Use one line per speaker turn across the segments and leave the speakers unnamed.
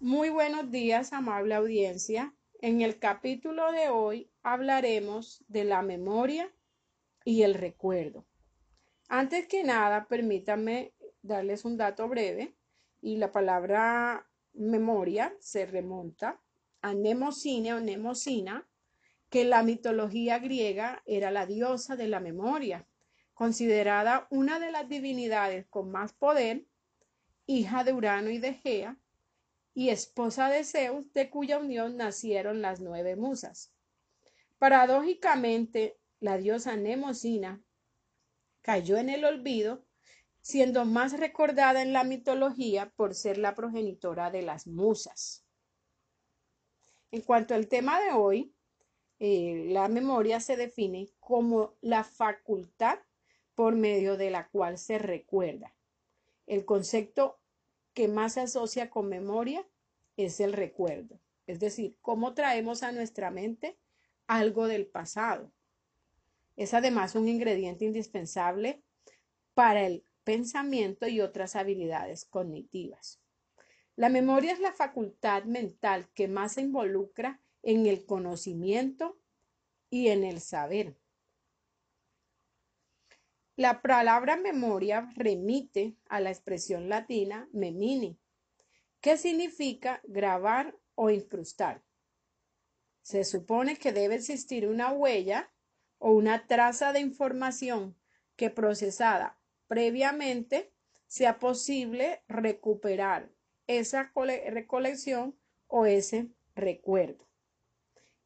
Muy buenos días, amable audiencia. En el capítulo de hoy hablaremos de la memoria y el recuerdo. Antes que nada, permítanme darles un dato breve y la palabra memoria se remonta a Nemocine o Nemocina, que la mitología griega era la diosa de la memoria, considerada una de las divinidades con más poder, hija de Urano y de Gea, y esposa de Zeus, de cuya unión nacieron las nueve musas. Paradójicamente, la diosa Nemocina cayó en el olvido, siendo más recordada en la mitología por ser la progenitora de las musas. En cuanto al tema de hoy, eh, la memoria se define como la facultad por medio de la cual se recuerda. El concepto que más se asocia con memoria es el recuerdo, es decir, cómo traemos a nuestra mente algo del pasado. Es además un ingrediente indispensable para el pensamiento y otras habilidades cognitivas. La memoria es la facultad mental que más se involucra en el conocimiento y en el saber. La palabra memoria remite a la expresión latina memini, que significa grabar o incrustar. Se supone que debe existir una huella o una traza de información que procesada previamente sea posible recuperar esa recolección o ese recuerdo.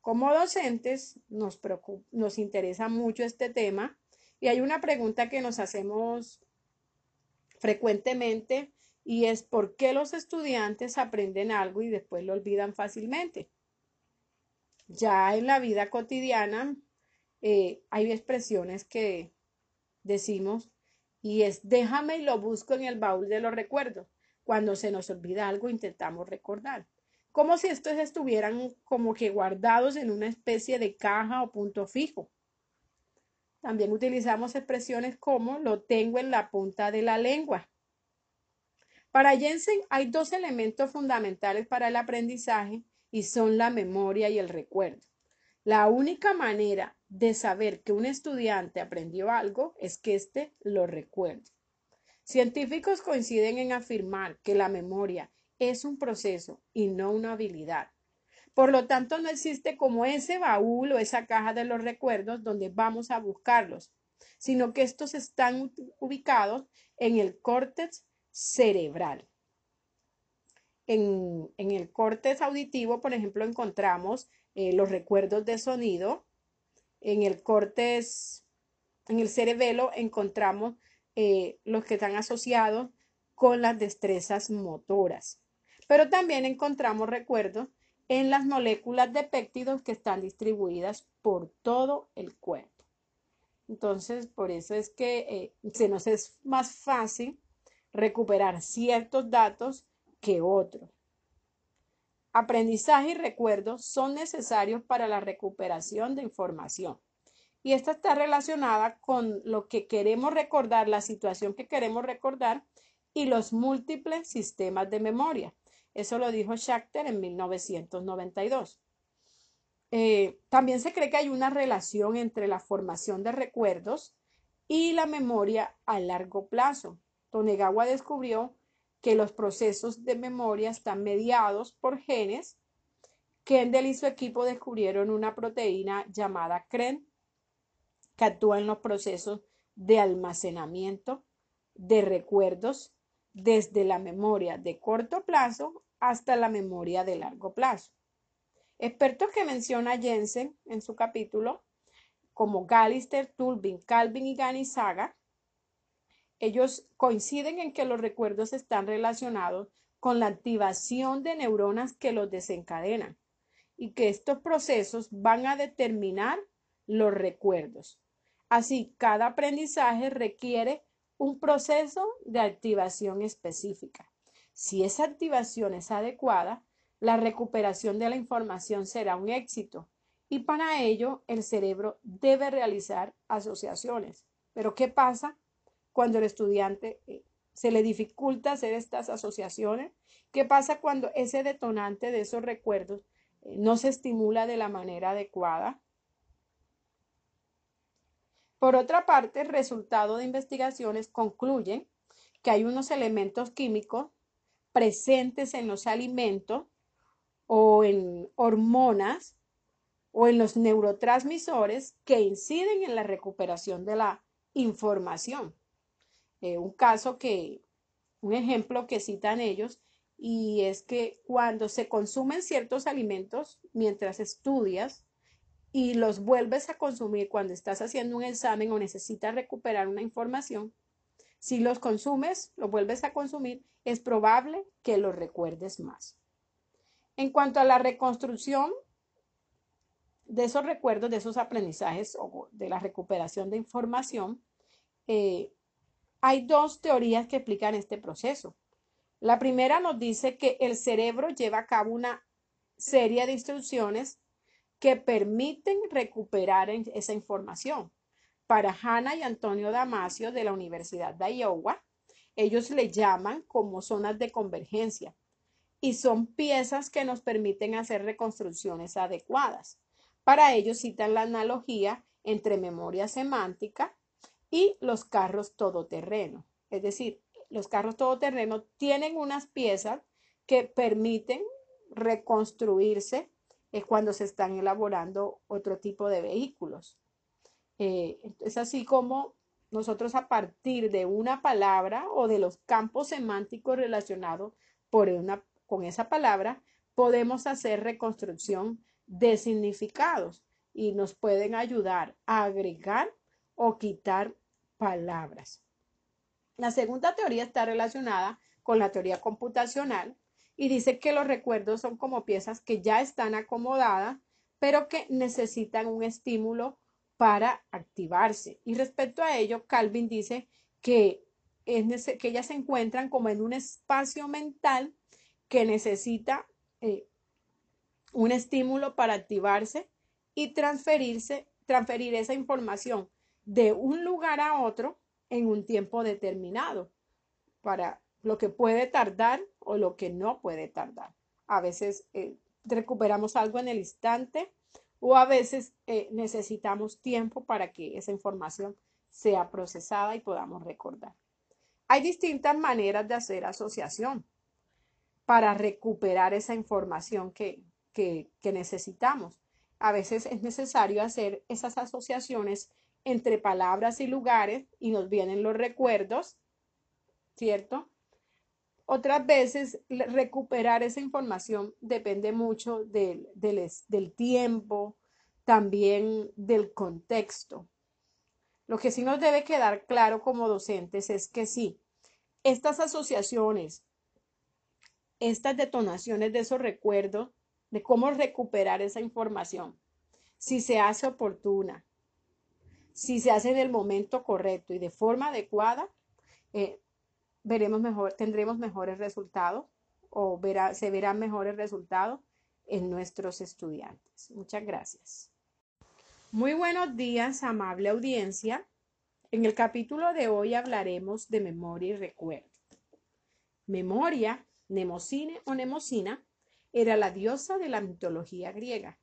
Como docentes nos, nos interesa mucho este tema y hay una pregunta que nos hacemos frecuentemente y es por qué los estudiantes aprenden algo y después lo olvidan fácilmente. Ya en la vida cotidiana eh, hay expresiones que decimos y es déjame y lo busco en el baúl de los recuerdos. Cuando se nos olvida algo intentamos recordar. Como si estos estuvieran como que guardados en una especie de caja o punto fijo. También utilizamos expresiones como lo tengo en la punta de la lengua. Para Jensen hay dos elementos fundamentales para el aprendizaje y son la memoria y el recuerdo. La única manera de saber que un estudiante aprendió algo es que éste lo recuerde. Científicos coinciden en afirmar que la memoria es un proceso y no una habilidad. Por lo tanto, no existe como ese baúl o esa caja de los recuerdos donde vamos a buscarlos, sino que estos están ubicados en el córtex cerebral. En, el córtex auditivo, por ejemplo, encontramos eh, los recuerdos de sonido. En el córtex, en el cerebelo, encontramos eh, los que están asociados con las destrezas motoras. Pero también encontramos recuerdos en las moléculas de péptidos que están distribuidas por todo el cuerpo. Entonces, por eso es que eh, se nos es más fácil recuperar ciertos datos que otros. Aprendizaje y recuerdo son necesarios para la recuperación de información. Y esta está relacionada con lo que queremos recordar, la situación que queremos recordar y los múltiples sistemas de memoria. Eso lo dijo Schachter en 1992. Eh, también se cree que hay una relación entre la formación de recuerdos y la memoria a largo plazo. Tonegawa descubrió que los procesos de memoria están mediados por genes. Kendall y su equipo descubrieron una proteína llamada CREN que actúa en los procesos de almacenamiento de recuerdos desde la memoria de corto plazo hasta la memoria de largo plazo. Expertos que menciona Jensen en su capítulo, como Gallister, Tulbin, Calvin y Ganizaga, ellos coinciden en que los recuerdos están relacionados con la activación de neuronas que los desencadenan y que estos procesos van a determinar los recuerdos. Así, cada aprendizaje requiere un proceso de activación específica. Si esa activación es adecuada, la recuperación de la información será un éxito y para ello el cerebro debe realizar asociaciones. Pero ¿qué pasa cuando el estudiante eh, se le dificulta hacer estas asociaciones. ¿Qué pasa cuando ese detonante de esos recuerdos eh, no se estimula de la manera adecuada? Por otra parte, el resultado de investigaciones concluye que hay unos elementos químicos presentes en los alimentos o en hormonas o en los neurotransmisores que inciden en la recuperación de la información. Eh, un caso que, un ejemplo que citan ellos, y es que cuando se consumen ciertos alimentos mientras estudias y los vuelves a consumir cuando estás haciendo un examen o necesitas recuperar una información, si los consumes, los vuelves a consumir, es probable que los recuerdes más. En cuanto a la reconstrucción de esos recuerdos, de esos aprendizajes o de la recuperación de información, eh, hay dos teorías que explican este proceso. La primera nos dice que el cerebro lleva a cabo una serie de instrucciones que permiten recuperar esa información. Para Hannah y Antonio Damasio de la Universidad de Iowa, ellos le llaman como zonas de convergencia y son piezas que nos permiten hacer reconstrucciones adecuadas. Para ello citan la analogía entre memoria semántica y los carros todoterreno. Es decir, los carros todoterreno tienen unas piezas que permiten reconstruirse eh, cuando se están elaborando otro tipo de vehículos. Eh, es así como nosotros a partir de una palabra o de los campos semánticos relacionados con esa palabra, podemos hacer reconstrucción de significados y nos pueden ayudar a agregar o quitar palabras. La segunda teoría está relacionada con la teoría computacional y dice que los recuerdos son como piezas que ya están acomodadas, pero que necesitan un estímulo para activarse. Y respecto a ello, Calvin dice que, es que ellas se encuentran como en un espacio mental que necesita eh, un estímulo para activarse y transferirse, transferir esa información de un lugar a otro en un tiempo determinado para lo que puede tardar o lo que no puede tardar. A veces eh, recuperamos algo en el instante o a veces eh, necesitamos tiempo para que esa información sea procesada y podamos recordar. Hay distintas maneras de hacer asociación para recuperar esa información que, que necesitamos. A veces es necesario hacer esas asociaciones entre palabras y lugares y nos vienen los recuerdos, ¿cierto? Otras veces recuperar esa información depende mucho del, del, tiempo, también del contexto. Lo que sí nos debe quedar claro como docentes es que sí, estas asociaciones, estas detonaciones de esos recuerdos, de cómo recuperar esa información, si se hace oportuna, si se hace en el momento correcto y de forma adecuada, eh, veremos mejor, tendremos mejores resultados o se verán mejores resultados en nuestros estudiantes. Muchas gracias. Muy buenos días, amable audiencia. En el capítulo de hoy hablaremos de memoria y recuerdo. Memoria, Nemocine o Nemocina, era la diosa de la mitología griega,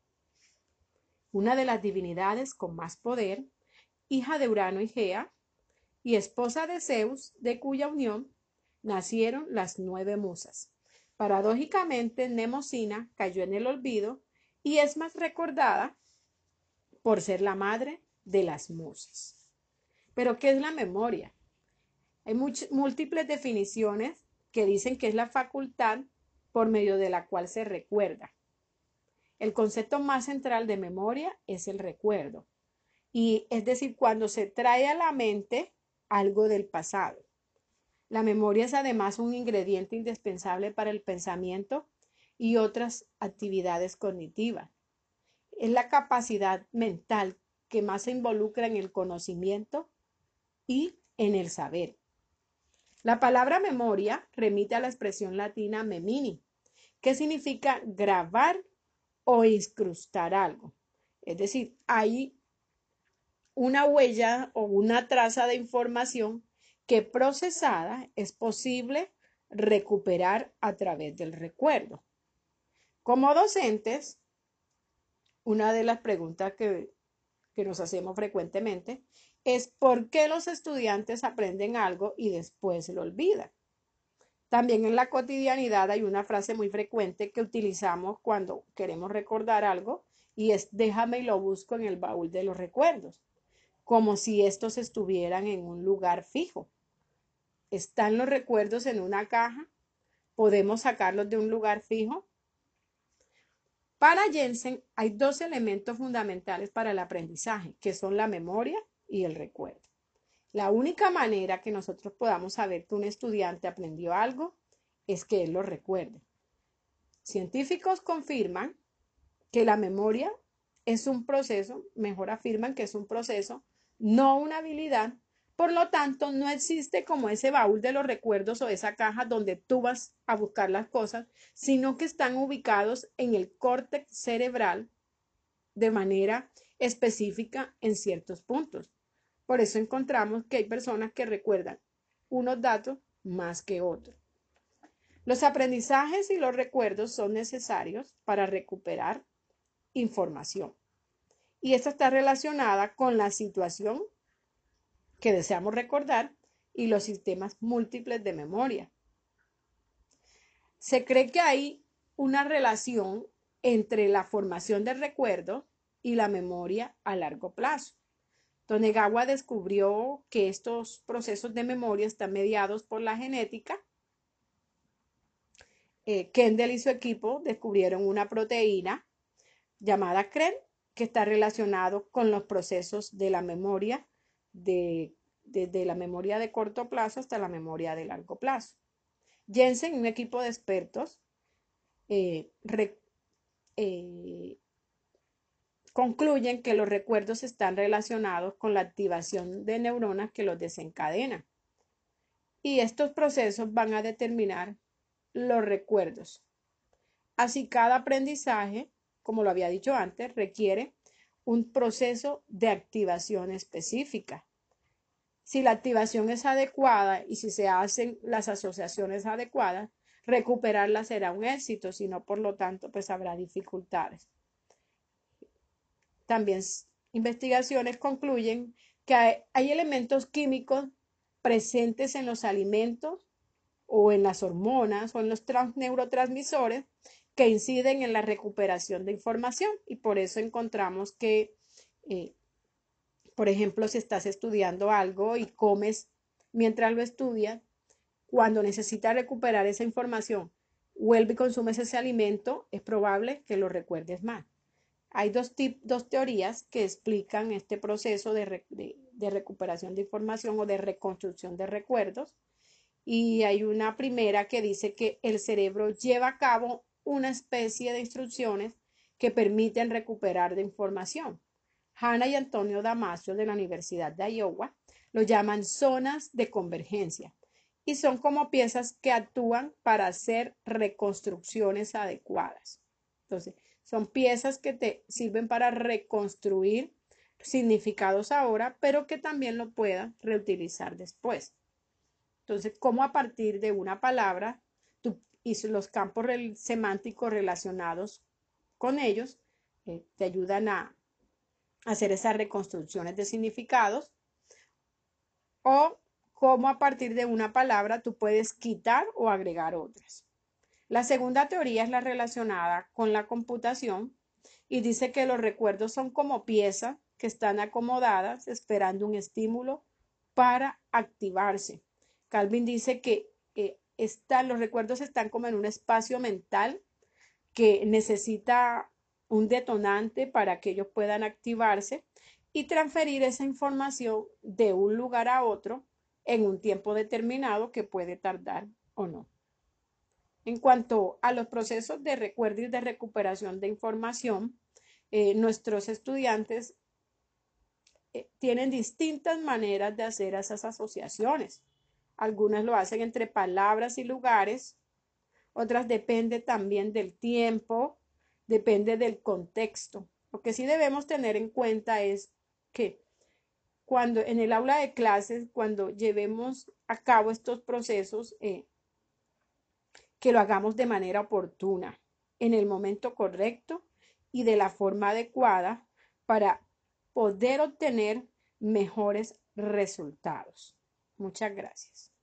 una de las divinidades con más poder hija de Urano y Gea, y esposa de Zeus, de cuya unión nacieron las nueve musas. Paradójicamente, Nemosina cayó en el olvido y es más recordada por ser la madre de las musas. Pero, ¿qué es la memoria? Hay múltiples definiciones que dicen que es la facultad por medio de la cual se recuerda. El concepto más central de memoria es el recuerdo. Y es decir, cuando se trae a la mente algo del pasado. La memoria es además un ingrediente indispensable para el pensamiento y otras actividades cognitivas. Es la capacidad mental que más se involucra en el conocimiento y en el saber. La palabra memoria remite a la expresión latina memini, que significa grabar o incrustar algo. Es decir, hay una huella o una traza de información que procesada es posible recuperar a través del recuerdo. Como docentes, una de las preguntas que, que nos hacemos frecuentemente es por qué los estudiantes aprenden algo y después lo olvidan. También en la cotidianidad hay una frase muy frecuente que utilizamos cuando queremos recordar algo y es déjame y lo busco en el baúl de los recuerdos, como si estos estuvieran en un lugar fijo. ¿Están los recuerdos en una caja? ¿Podemos sacarlos de un lugar fijo? Para Jensen hay dos elementos fundamentales para el aprendizaje, que son la memoria y el recuerdo. La única manera que nosotros podamos saber que un estudiante aprendió algo es que él lo recuerde. Científicos confirman que la memoria es un proceso, mejor afirman que es un proceso, no una habilidad. Por lo tanto, no existe como ese baúl de los recuerdos o esa caja donde tú vas a buscar las cosas, sino que están ubicados en el córtex cerebral de manera específica en ciertos puntos. Por eso encontramos que hay personas que recuerdan unos datos más que otros. Los aprendizajes y los recuerdos son necesarios para recuperar información. Y esta está relacionada con la situación que deseamos recordar y los sistemas múltiples de memoria. Se cree que hay una relación entre la formación del recuerdo y la memoria a largo plazo. Tonegawa descubrió que estos procesos de memoria están mediados por la genética. Eh, Kendall y su equipo descubrieron una proteína llamada CREN que está relacionado con los procesos de la memoria, de, desde la memoria de corto plazo hasta la memoria de largo plazo. Jensen y un equipo de expertos eh, eh, concluyen que los recuerdos están relacionados con la activación de neuronas que los desencadenan. Y estos procesos van a determinar los recuerdos. Así cada aprendizaje, como lo había dicho antes, requiere un proceso de activación específica. Si la activación es adecuada y si se hacen las asociaciones adecuadas, recuperarla será un éxito, si no, por lo tanto, pues habrá dificultades. También investigaciones concluyen que hay, elementos químicos presentes en los alimentos o en las hormonas o en los neurotransmisores que inciden en la recuperación de información y por eso encontramos que, eh, por ejemplo, si estás estudiando algo y comes mientras lo estudias, cuando necesitas recuperar esa información, vuelve y consumes ese alimento, es probable que lo recuerdes más. Hay dos, dos teorías que explican este proceso de, de recuperación de información o de reconstrucción de recuerdos. Y hay una primera que dice que el cerebro lleva a cabo una especie de instrucciones que permiten recuperar de información. Hannah y Antonio Damasio de la Universidad de Iowa lo llaman zonas de convergencia y son como piezas que actúan para hacer reconstrucciones adecuadas. Entonces, son piezas que te sirven para reconstruir significados ahora, pero que también lo puedas reutilizar después. Entonces, cómo a partir de una palabra y los campos semánticos relacionados con ellos eh, te ayudan a hacer esas reconstrucciones de significados o cómo a partir de una palabra tú puedes quitar o agregar otras. La segunda teoría es la relacionada con la computación y dice que los recuerdos son como piezas que están acomodadas esperando un estímulo para activarse. Calvin dice que los recuerdos están como en un espacio mental que necesita un detonante para que ellos puedan activarse y transferir esa información de un lugar a otro en un tiempo determinado que puede tardar o no. En cuanto a los procesos de recuerdo y de recuperación de información, eh, nuestros estudiantes eh, tienen distintas maneras de hacer esas asociaciones. Algunas lo hacen entre palabras y lugares, otras depende también del tiempo, depende del contexto. Lo que sí debemos tener en cuenta es que cuando en el aula de clases, cuando llevemos a cabo estos procesos, eh, que lo hagamos de manera oportuna, en el momento correcto y de la forma adecuada para poder obtener mejores resultados. Muchas gracias.